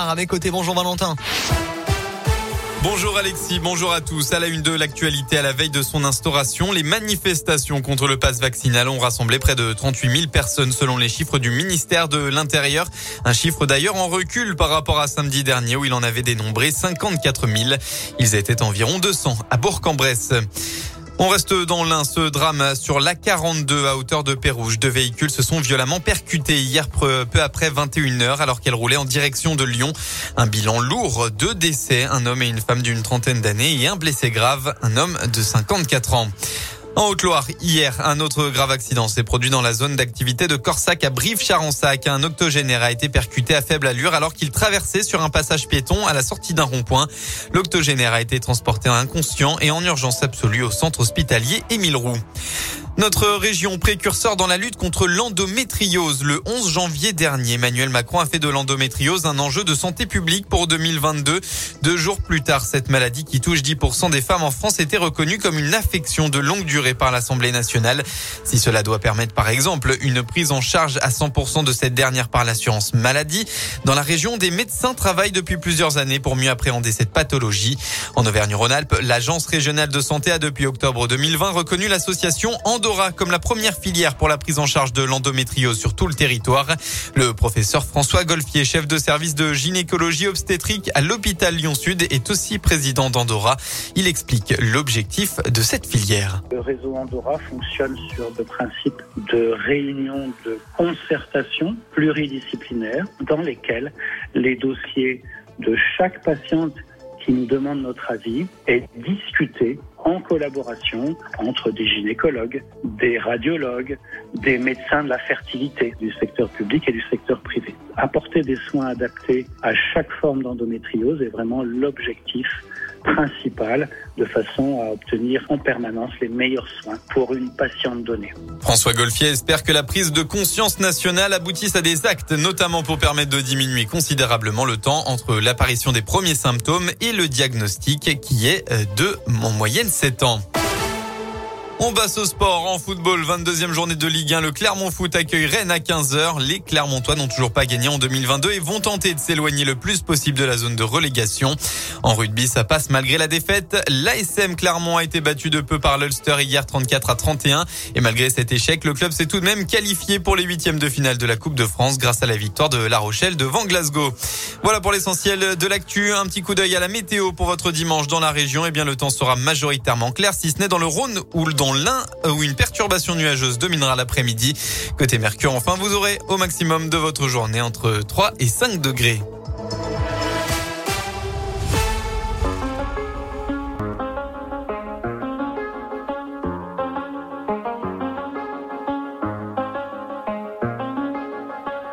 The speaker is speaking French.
À mes côtés, bonjour Valentin. Bonjour Alexis, bonjour à tous. À la une de l'actualité à la veille de son instauration, les manifestations contre le pass vaccinal ont rassemblé près de 38 000 personnes selon les chiffres du ministère de l'Intérieur. Un chiffre d'ailleurs en recul par rapport à samedi dernier où il en avait dénombré 54 000. Ils étaient environ 200 à Bourg-en-Bresse. On reste dans l'un, ce drame sur l'A42 à hauteur de Pérouge. Deux véhicules se sont violemment percutés hier peu après 21h alors qu'elles roulaient en direction de Lyon. Un bilan lourd, deux décès, un homme et une femme d'une trentaine d'années et un blessé grave, un homme de 54 ans. En Haute-Loire, hier, un autre grave accident s'est produit dans la zone d'activité de Corsac à Brive-Charensac. Un octogénaire a été percuté à faible allure alors qu'il traversait sur un passage piéton à la sortie d'un rond-point. L'octogénaire a été transporté inconscient et en urgence absolue au centre hospitalier Émile Roux. Notre région précurseur dans la lutte contre l'endométriose. Le 11 janvier dernier, Emmanuel Macron a fait de l'endométriose un enjeu de santé publique pour 2022. Deux jours plus tard, cette maladie qui touche 10% des femmes en France était reconnue comme une affection de longue durée par l'Assemblée nationale. Si cela doit permettre par exemple une prise en charge à 100% de cette dernière par l'assurance maladie, dans la région, des médecins travaillent depuis plusieurs années pour mieux appréhender cette pathologie. En Auvergne-Rhône-Alpes, l'Agence régionale de santé a depuis octobre 2020 reconnu l'association Comme la première filière pour la prise en charge de l'endométriose sur tout le territoire. Le professeur François Golfier, chef de service de gynécologie obstétrique à l'hôpital Lyon-Sud, est aussi président d'Andorra. Il explique l'objectif de cette filière. Le réseau Andorra fonctionne sur le principe de réunions de concertation pluridisciplinaire dans lesquelles les dossiers de chaque patiente qui nous demande notre avis est discuté en collaboration entre des gynécologues, des radiologues, des médecins de la fertilité du secteur public et du secteur privé. Apporter des soins adaptés à chaque forme d'endométriose est vraiment l'objectif principal de façon à obtenir en permanence les meilleurs soins pour une patiente donnée. François Golfier espère que la prise de conscience nationale aboutisse à des actes, notamment pour permettre de diminuer considérablement le temps entre l'apparition des premiers symptômes et le diagnostic qui est de en moyenne 7 ans. On passe au sport en football. 22e journée de Ligue 1. Le Clermont Foot accueille Rennes à 15h. Les Clermontois n'ont toujours pas gagné en 2022 et vont tenter de s'éloigner le plus possible de la zone de relégation. En rugby, ça passe malgré la défaite. L'ASM Clermont a été battu de peu par l'Ulster hier 34 à 31. Et malgré cet échec, le club s'est tout de même qualifié pour les huitièmes de finale de la Coupe de France grâce à la victoire de La Rochelle devant Glasgow. Voilà pour l'essentiel de l'actu. Un petit coup d'œil à la météo pour votre dimanche dans la région. Eh bien, le temps sera majoritairement clair, si ce n'est dans le Rhône ou dans l'un où une perturbation nuageuse dominera l'après-midi. Côté Mercure, enfin, vous aurez au maximum de votre journée entre 3 et 5 degrés.